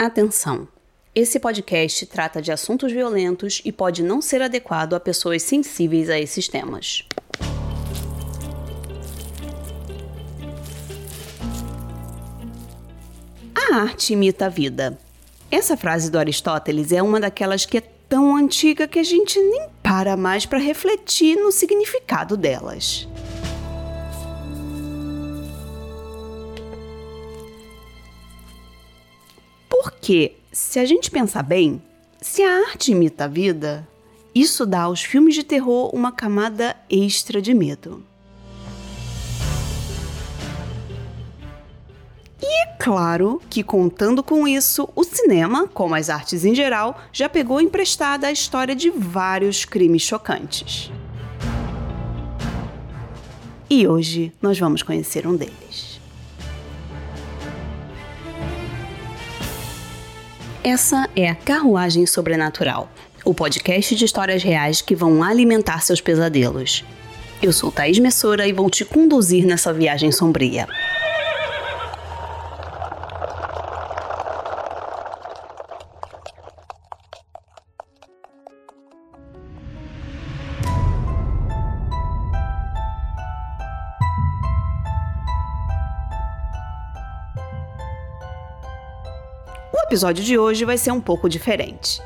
Atenção! Esse podcast trata de assuntos violentos e pode não ser adequado a pessoas sensíveis a esses temas. A arte imita a vida. Essa frase do Aristóteles é uma daquelas que é tão antiga que a gente nem para mais para refletir no significado delas. Porque, se a gente pensar bem, se a arte imita a vida, isso dá aos filmes de terror uma camada extra de medo. E é claro que, contando com isso, o cinema, como as artes em geral, já pegou emprestada a história de vários crimes chocantes. E hoje nós vamos conhecer um deles. Essa é a Carruagem Sobrenatural, o podcast de histórias reais que vão alimentar seus pesadelos. Eu sou Thaís Messora e vou te conduzir nessa viagem sombria. Episódio de hoje vai ser um pouco diferente.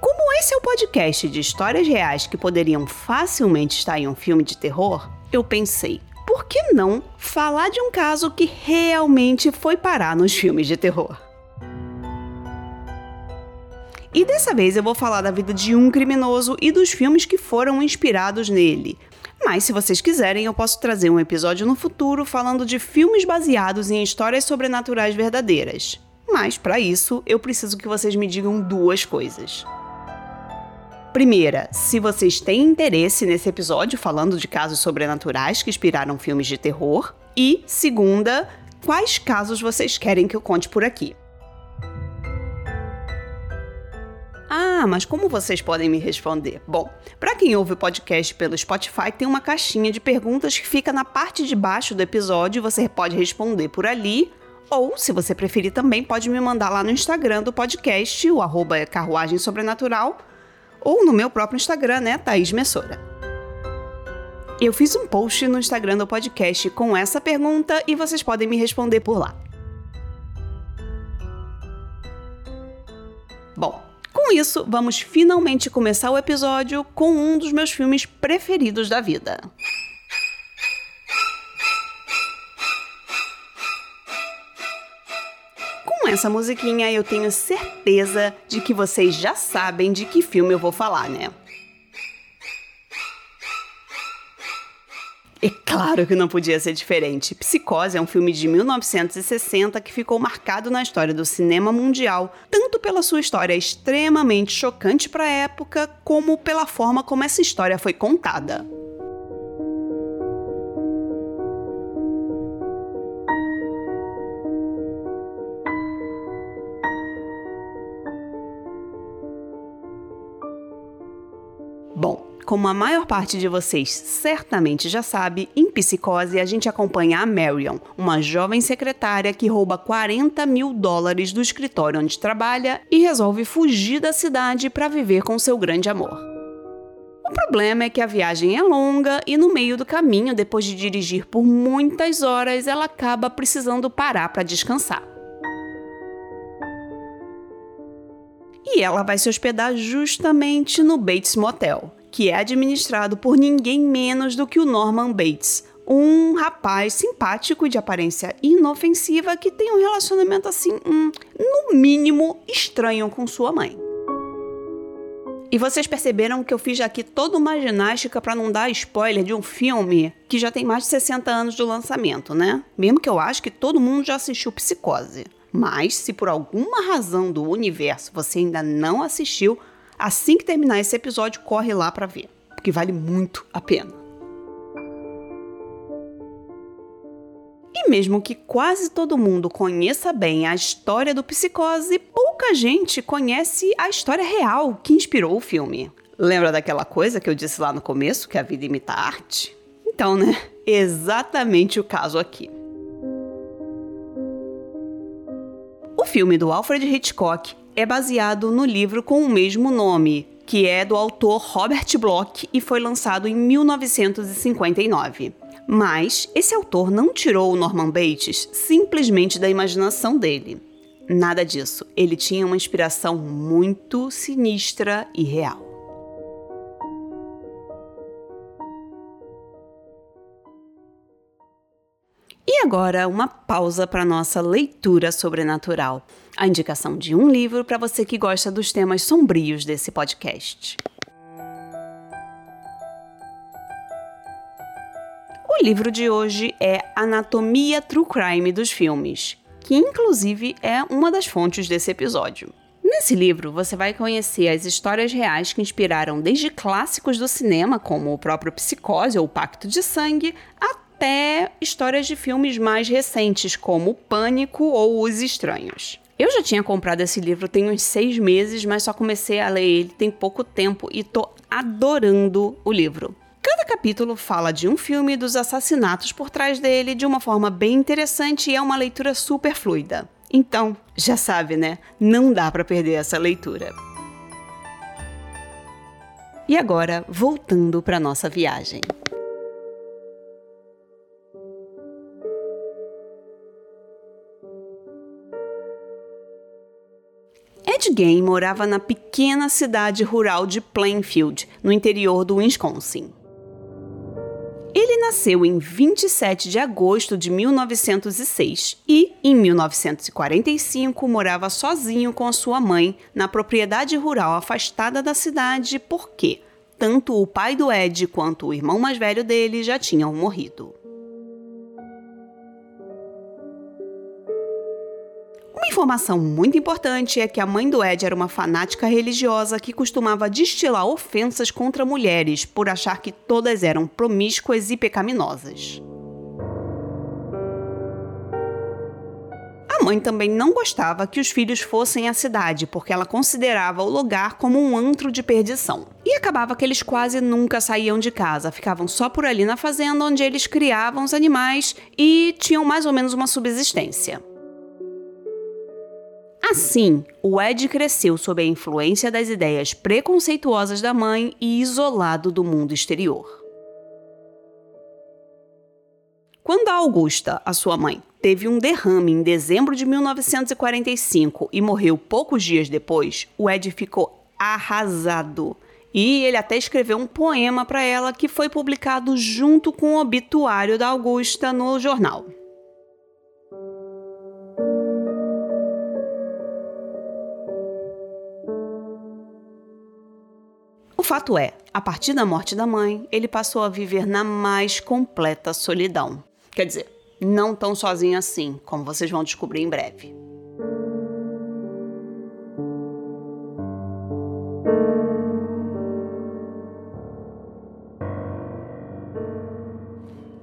Como esse é o podcast de histórias reais que poderiam facilmente estar em um filme de terror, eu pensei, por que não falar de um caso que realmente foi parar nos filmes de terror? E dessa vez eu vou falar da vida de um criminoso e dos filmes que foram inspirados nele. Mas se vocês quiserem, eu posso trazer um episódio no futuro falando de filmes baseados em histórias sobrenaturais verdadeiras. Mas para isso, eu preciso que vocês me digam duas coisas. Primeira, se vocês têm interesse nesse episódio falando de casos sobrenaturais que inspiraram filmes de terror. E segunda, quais casos vocês querem que eu conte por aqui. Ah, mas como vocês podem me responder? Bom, para quem ouve o podcast pelo Spotify, tem uma caixinha de perguntas que fica na parte de baixo do episódio e você pode responder por ali ou, se você preferir também, pode me mandar lá no Instagram do podcast, o arroba é Carruagem Sobrenatural, ou no meu próprio Instagram, né, Thaís Messora. Eu fiz um post no Instagram do podcast com essa pergunta e vocês podem me responder por lá. Bom, com isso, vamos finalmente começar o episódio com um dos meus filmes preferidos da vida. Essa musiquinha, eu tenho certeza de que vocês já sabem de que filme eu vou falar, né? É claro que não podia ser diferente. Psicose é um filme de 1960 que ficou marcado na história do cinema mundial, tanto pela sua história extremamente chocante para a época, como pela forma como essa história foi contada. Como a maior parte de vocês certamente já sabe, em Psicose a gente acompanha a Marion, uma jovem secretária que rouba 40 mil dólares do escritório onde trabalha e resolve fugir da cidade para viver com seu grande amor. O problema é que a viagem é longa e no meio do caminho, depois de dirigir por muitas horas, ela acaba precisando parar para descansar. E ela vai se hospedar justamente no Bates Motel, que é administrado por ninguém menos do que o Norman Bates, um rapaz simpático de aparência inofensiva que tem um relacionamento assim, um, no mínimo, estranho com sua mãe. E vocês perceberam que eu fiz aqui toda uma ginástica para não dar spoiler de um filme que já tem mais de 60 anos do lançamento, né? Mesmo que eu acho que todo mundo já assistiu Psicose. Mas se por alguma razão do universo você ainda não assistiu, Assim que terminar esse episódio, corre lá para ver, porque vale muito a pena. E mesmo que quase todo mundo conheça bem a história do Psicose, pouca gente conhece a história real que inspirou o filme. Lembra daquela coisa que eu disse lá no começo, que a vida imita a arte? Então, né? Exatamente o caso aqui. O filme do Alfred Hitchcock é baseado no livro com o mesmo nome, que é do autor Robert Bloch e foi lançado em 1959. Mas esse autor não tirou o Norman Bates simplesmente da imaginação dele. Nada disso. Ele tinha uma inspiração muito sinistra e real. E agora, uma pausa para nossa leitura sobrenatural. A indicação de um livro para você que gosta dos temas sombrios desse podcast. O livro de hoje é Anatomia True Crime dos Filmes, que inclusive é uma das fontes desse episódio. Nesse livro, você vai conhecer as histórias reais que inspiraram desde clássicos do cinema, como o próprio Psicose ou o Pacto de Sangue, até histórias de filmes mais recentes, como Pânico ou Os Estranhos. Eu já tinha comprado esse livro tem uns seis meses, mas só comecei a ler ele tem pouco tempo e tô adorando o livro. Cada capítulo fala de um filme e dos assassinatos por trás dele de uma forma bem interessante e é uma leitura super fluida. Então, já sabe, né? Não dá para perder essa leitura. E agora, voltando para nossa viagem. Ed Gein morava na pequena cidade rural de Plainfield, no interior do Wisconsin. Ele nasceu em 27 de agosto de 1906 e, em 1945, morava sozinho com sua mãe na propriedade rural afastada da cidade porque tanto o pai do Ed quanto o irmão mais velho dele já tinham morrido. Informação muito importante é que a mãe do Ed era uma fanática religiosa que costumava destilar ofensas contra mulheres por achar que todas eram promíscuas e pecaminosas. A mãe também não gostava que os filhos fossem à cidade, porque ela considerava o lugar como um antro de perdição. E acabava que eles quase nunca saíam de casa, ficavam só por ali na fazenda onde eles criavam os animais e tinham mais ou menos uma subsistência. Assim, o Ed cresceu sob a influência das ideias preconceituosas da mãe e isolado do mundo exterior. Quando a Augusta, a sua mãe, teve um derrame em dezembro de 1945 e morreu poucos dias depois, o Ed ficou arrasado. E ele até escreveu um poema para ela que foi publicado junto com o obituário da Augusta no jornal. Fato é, a partir da morte da mãe, ele passou a viver na mais completa solidão. Quer dizer, não tão sozinho assim, como vocês vão descobrir em breve.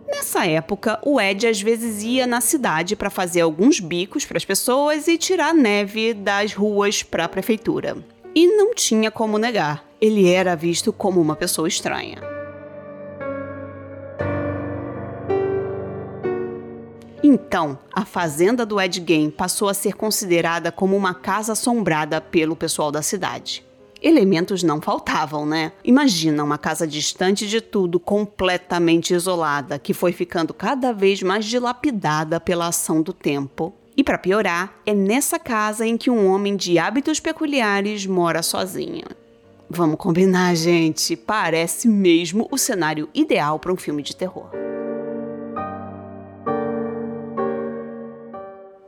Nessa época, o Ed às vezes ia na cidade para fazer alguns bicos para as pessoas e tirar neve das ruas para a prefeitura. E não tinha como negar, ele era visto como uma pessoa estranha. Então, a fazenda do Ed Gein passou a ser considerada como uma casa assombrada pelo pessoal da cidade. Elementos não faltavam, né? Imagina uma casa distante de tudo, completamente isolada, que foi ficando cada vez mais dilapidada pela ação do tempo e para piorar, é nessa casa em que um homem de hábitos peculiares mora sozinho. Vamos combinar, gente, parece mesmo o cenário ideal para um filme de terror.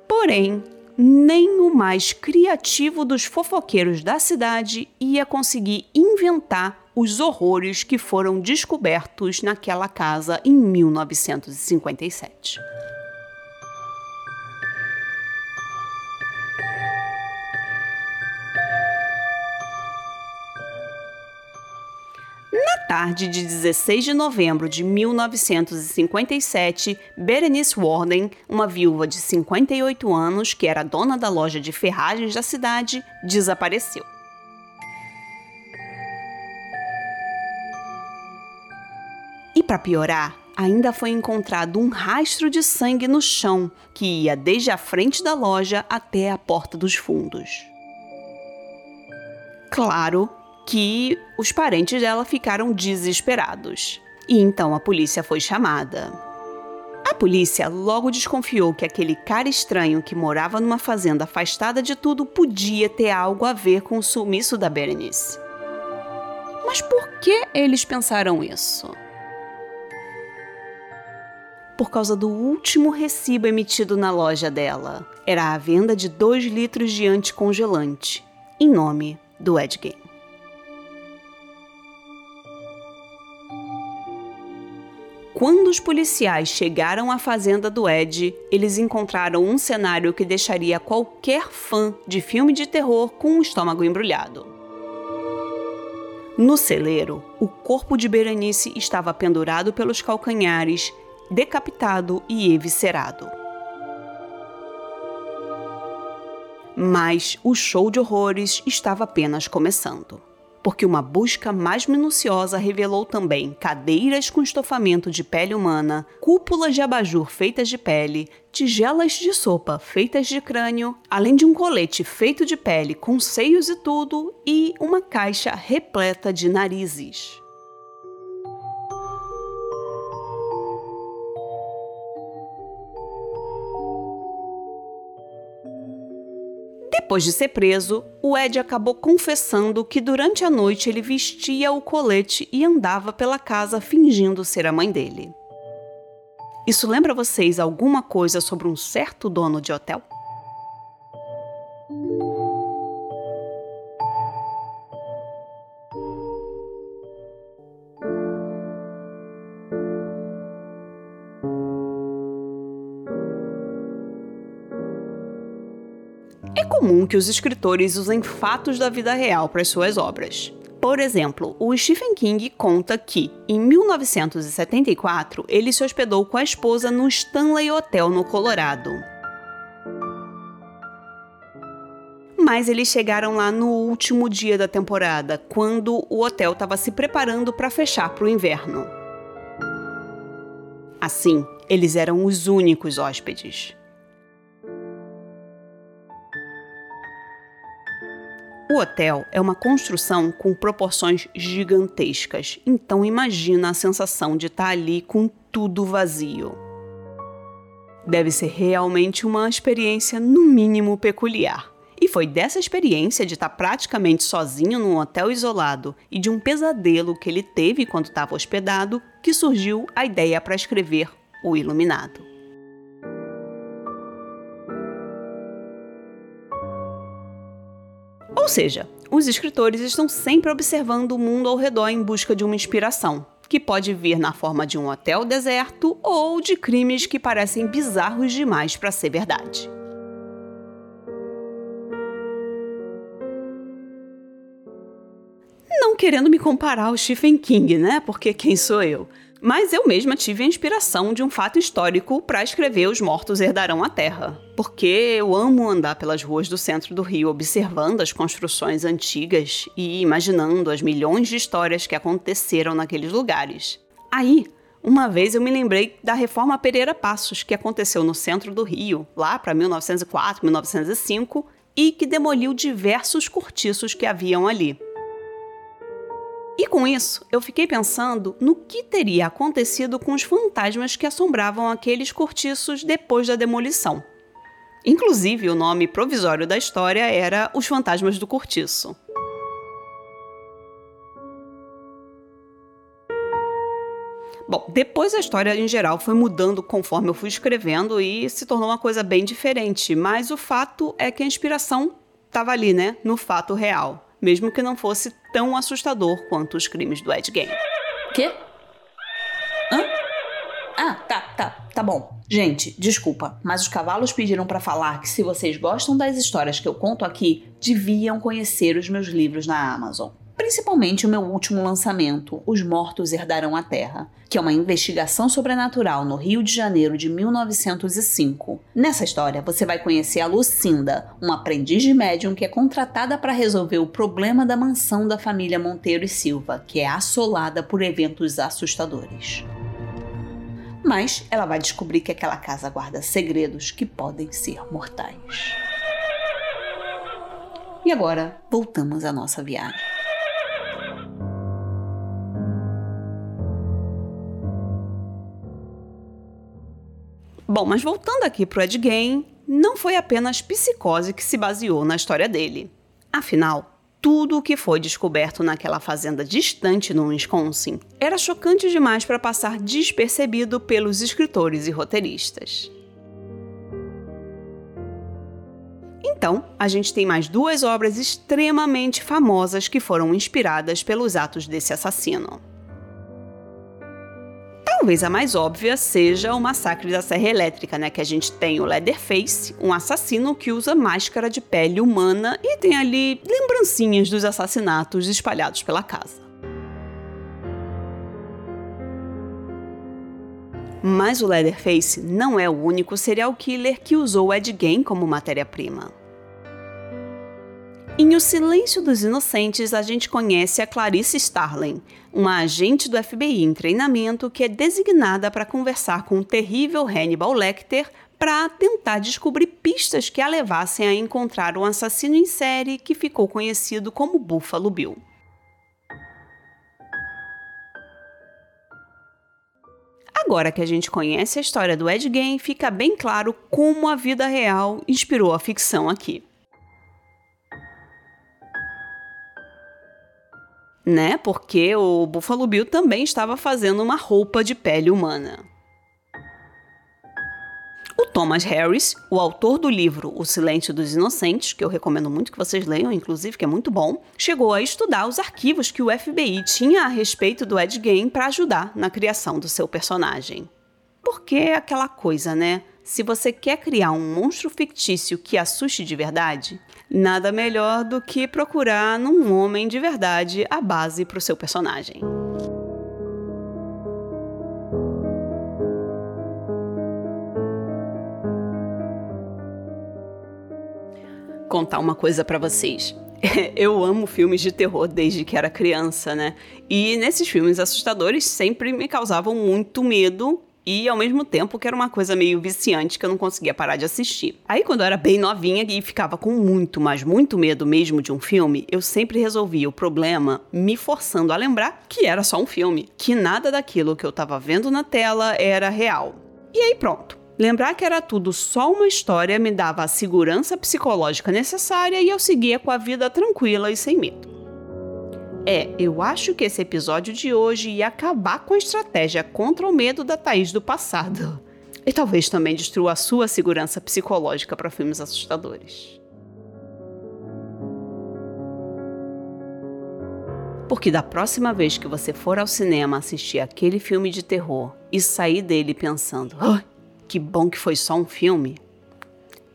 Porém, nem o mais criativo dos fofoqueiros da cidade ia conseguir inventar os horrores que foram descobertos naquela casa em 1957. Tarde de 16 de novembro de 1957, Berenice Warden, uma viúva de 58 anos que era dona da loja de ferragens da cidade, desapareceu. E para piorar, ainda foi encontrado um rastro de sangue no chão que ia desde a frente da loja até a porta dos fundos. Claro que os parentes dela ficaram desesperados e então a polícia foi chamada. A polícia logo desconfiou que aquele cara estranho que morava numa fazenda afastada de tudo podia ter algo a ver com o sumiço da Berenice. Mas por que eles pensaram isso? Por causa do último recibo emitido na loja dela. Era a venda de 2 litros de anticongelante, em nome do Ed Quando os policiais chegaram à fazenda do Ed, eles encontraram um cenário que deixaria qualquer fã de filme de terror com o estômago embrulhado. No celeiro, o corpo de Berenice estava pendurado pelos calcanhares, decapitado e eviscerado. Mas o show de horrores estava apenas começando porque uma busca mais minuciosa revelou também cadeiras com estofamento de pele humana, cúpulas de abajur feitas de pele, tigelas de sopa feitas de crânio, além de um colete feito de pele com seios e tudo, e uma caixa repleta de narizes. Depois de ser preso, o Ed acabou confessando que durante a noite ele vestia o colete e andava pela casa fingindo ser a mãe dele. Isso lembra vocês alguma coisa sobre um certo dono de hotel? Comum que os escritores usem fatos da vida real para suas obras. Por exemplo, o Stephen King conta que, em 1974, ele se hospedou com a esposa no Stanley Hotel no Colorado. Mas eles chegaram lá no último dia da temporada, quando o hotel estava se preparando para fechar para o inverno. Assim, eles eram os únicos hóspedes. O hotel é uma construção com proporções gigantescas, então imagina a sensação de estar ali com tudo vazio. Deve ser realmente uma experiência, no mínimo, peculiar. E foi dessa experiência de estar praticamente sozinho num hotel isolado e de um pesadelo que ele teve quando estava hospedado que surgiu a ideia para escrever O Iluminado. Ou seja, os escritores estão sempre observando o mundo ao redor em busca de uma inspiração, que pode vir na forma de um hotel deserto ou de crimes que parecem bizarros demais para ser verdade. Não querendo me comparar ao Stephen King, né? Porque quem sou eu? Mas eu mesma tive a inspiração de um fato histórico para escrever Os Mortos Herdarão a Terra. Porque eu amo andar pelas ruas do centro do Rio observando as construções antigas e imaginando as milhões de histórias que aconteceram naqueles lugares. Aí, uma vez eu me lembrei da Reforma Pereira Passos, que aconteceu no centro do Rio, lá para 1904, 1905, e que demoliu diversos cortiços que haviam ali. E com isso, eu fiquei pensando no que teria acontecido com os fantasmas que assombravam aqueles cortiços depois da demolição. Inclusive, o nome provisório da história era Os Fantasmas do Cortiço. Bom, depois a história em geral foi mudando conforme eu fui escrevendo e se tornou uma coisa bem diferente, mas o fato é que a inspiração estava ali, né, no fato real mesmo que não fosse tão assustador quanto os crimes do Ed Gein. Quê? Hã? Ah, tá, tá, tá bom. Gente, desculpa, mas os cavalos pediram para falar que se vocês gostam das histórias que eu conto aqui, deviam conhecer os meus livros na Amazon principalmente o meu último lançamento, Os Mortos Herdarão a Terra, que é uma investigação sobrenatural no Rio de Janeiro de 1905. Nessa história, você vai conhecer a Lucinda, uma aprendiz de médium que é contratada para resolver o problema da mansão da família Monteiro e Silva, que é assolada por eventos assustadores. mas ela vai descobrir que aquela casa guarda segredos que podem ser mortais. E agora, voltamos à nossa viagem. Bom, mas voltando aqui pro Ed Gein, não foi apenas psicose que se baseou na história dele. Afinal, tudo o que foi descoberto naquela fazenda distante no Wisconsin era chocante demais para passar despercebido pelos escritores e roteiristas. Então, a gente tem mais duas obras extremamente famosas que foram inspiradas pelos atos desse assassino. Talvez a mais óbvia seja o massacre da Serra Elétrica, né? Que a gente tem o Leatherface, um assassino que usa máscara de pele humana e tem ali lembrancinhas dos assassinatos espalhados pela casa. Mas o Leatherface não é o único serial killer que usou Ed Gein como matéria-prima. Em O Silêncio dos Inocentes, a gente conhece a Clarice Starling, uma agente do FBI em treinamento que é designada para conversar com o terrível Hannibal Lecter para tentar descobrir pistas que a levassem a encontrar um assassino em série que ficou conhecido como Buffalo Bill. Agora que a gente conhece a história do Ed Gein, fica bem claro como a vida real inspirou a ficção aqui. Né? Porque o Buffalo Bill também estava fazendo uma roupa de pele humana. O Thomas Harris, o autor do livro O Silêncio dos Inocentes, que eu recomendo muito que vocês leiam, inclusive, que é muito bom, chegou a estudar os arquivos que o FBI tinha a respeito do Ed Gein para ajudar na criação do seu personagem. Porque é aquela coisa, né? Se você quer criar um monstro fictício que assuste de verdade, nada melhor do que procurar num homem de verdade a base para o seu personagem. Contar uma coisa para vocês. Eu amo filmes de terror desde que era criança, né? E nesses filmes assustadores sempre me causavam muito medo e ao mesmo tempo que era uma coisa meio viciante que eu não conseguia parar de assistir. Aí quando eu era bem novinha e ficava com muito, mas muito medo mesmo de um filme, eu sempre resolvia o problema me forçando a lembrar que era só um filme, que nada daquilo que eu estava vendo na tela era real. E aí pronto. Lembrar que era tudo só uma história me dava a segurança psicológica necessária e eu seguia com a vida tranquila e sem medo. É, eu acho que esse episódio de hoje ia acabar com a estratégia contra o medo da Thaís do passado. E talvez também destrua a sua segurança psicológica para filmes assustadores. Porque da próxima vez que você for ao cinema assistir aquele filme de terror e sair dele pensando, que bom que foi só um filme,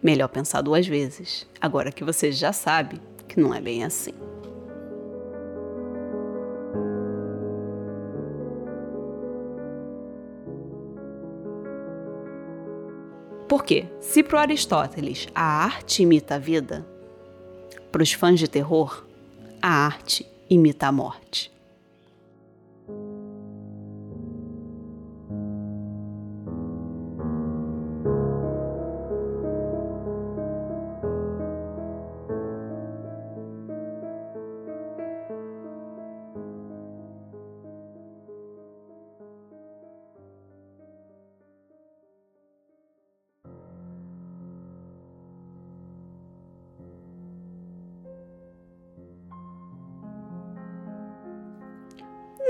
melhor pensar duas vezes, agora que você já sabe que não é bem assim. Porque, se para Aristóteles a arte imita a vida, para os fãs de terror, a arte imita a morte.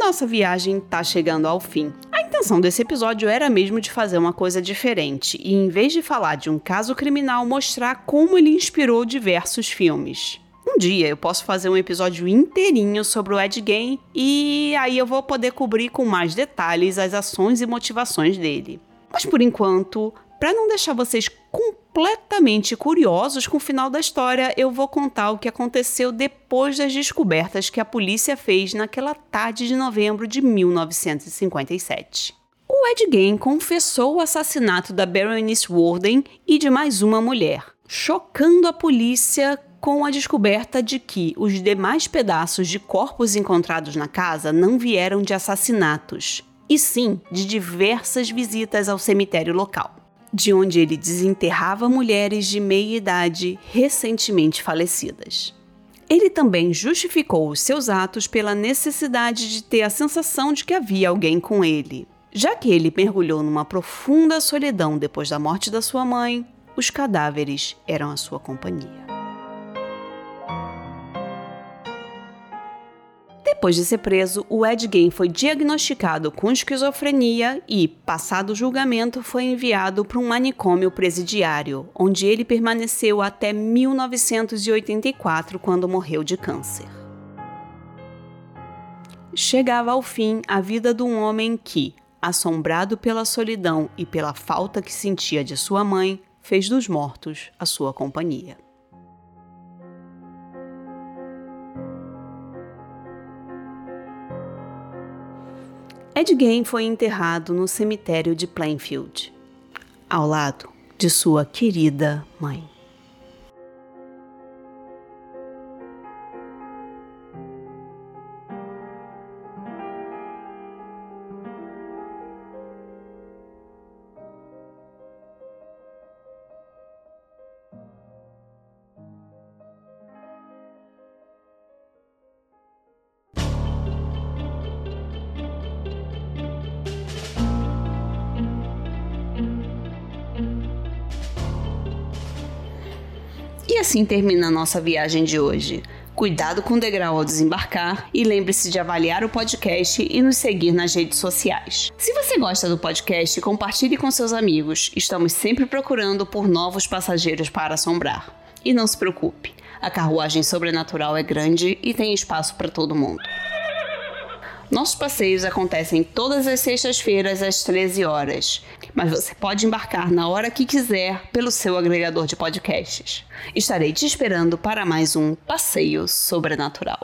Nossa viagem está chegando ao fim. A intenção desse episódio era mesmo de fazer uma coisa diferente e, em vez de falar de um caso criminal, mostrar como ele inspirou diversos filmes. Um dia eu posso fazer um episódio inteirinho sobre o Ed Gein e aí eu vou poder cobrir com mais detalhes as ações e motivações dele. Mas por enquanto, para não deixar vocês completamente curiosos com o final da história, eu vou contar o que aconteceu depois das descobertas que a polícia fez naquela tarde de novembro de 1957. O Ed Gein confessou o assassinato da Berenice Warden e de mais uma mulher, chocando a polícia com a descoberta de que os demais pedaços de corpos encontrados na casa não vieram de assassinatos, e sim de diversas visitas ao cemitério local, de onde ele desenterrava mulheres de meia idade recentemente falecidas. Ele também justificou os seus atos pela necessidade de ter a sensação de que havia alguém com ele. Já que ele mergulhou numa profunda solidão depois da morte da sua mãe, os cadáveres eram a sua companhia. Depois de ser preso, o Ed Gein foi diagnosticado com esquizofrenia e, passado o julgamento, foi enviado para um manicômio presidiário, onde ele permaneceu até 1984, quando morreu de câncer. Chegava ao fim a vida de um homem que, assombrado pela solidão e pela falta que sentia de sua mãe, fez dos mortos a sua companhia. Ed Gein foi enterrado no cemitério de Plainfield, ao lado de sua querida mãe. Assim termina a nossa viagem de hoje. Cuidado com o degrau ao desembarcar e lembre-se de avaliar o podcast e nos seguir nas redes sociais. Se você gosta do podcast, compartilhe com seus amigos. Estamos sempre procurando por novos passageiros para assombrar. E não se preocupe, a carruagem sobrenatural é grande e tem espaço para todo mundo. Nossos passeios acontecem todas as sextas-feiras às 13 horas, mas você pode embarcar na hora que quiser pelo seu agregador de podcasts. Estarei te esperando para mais um passeio sobrenatural.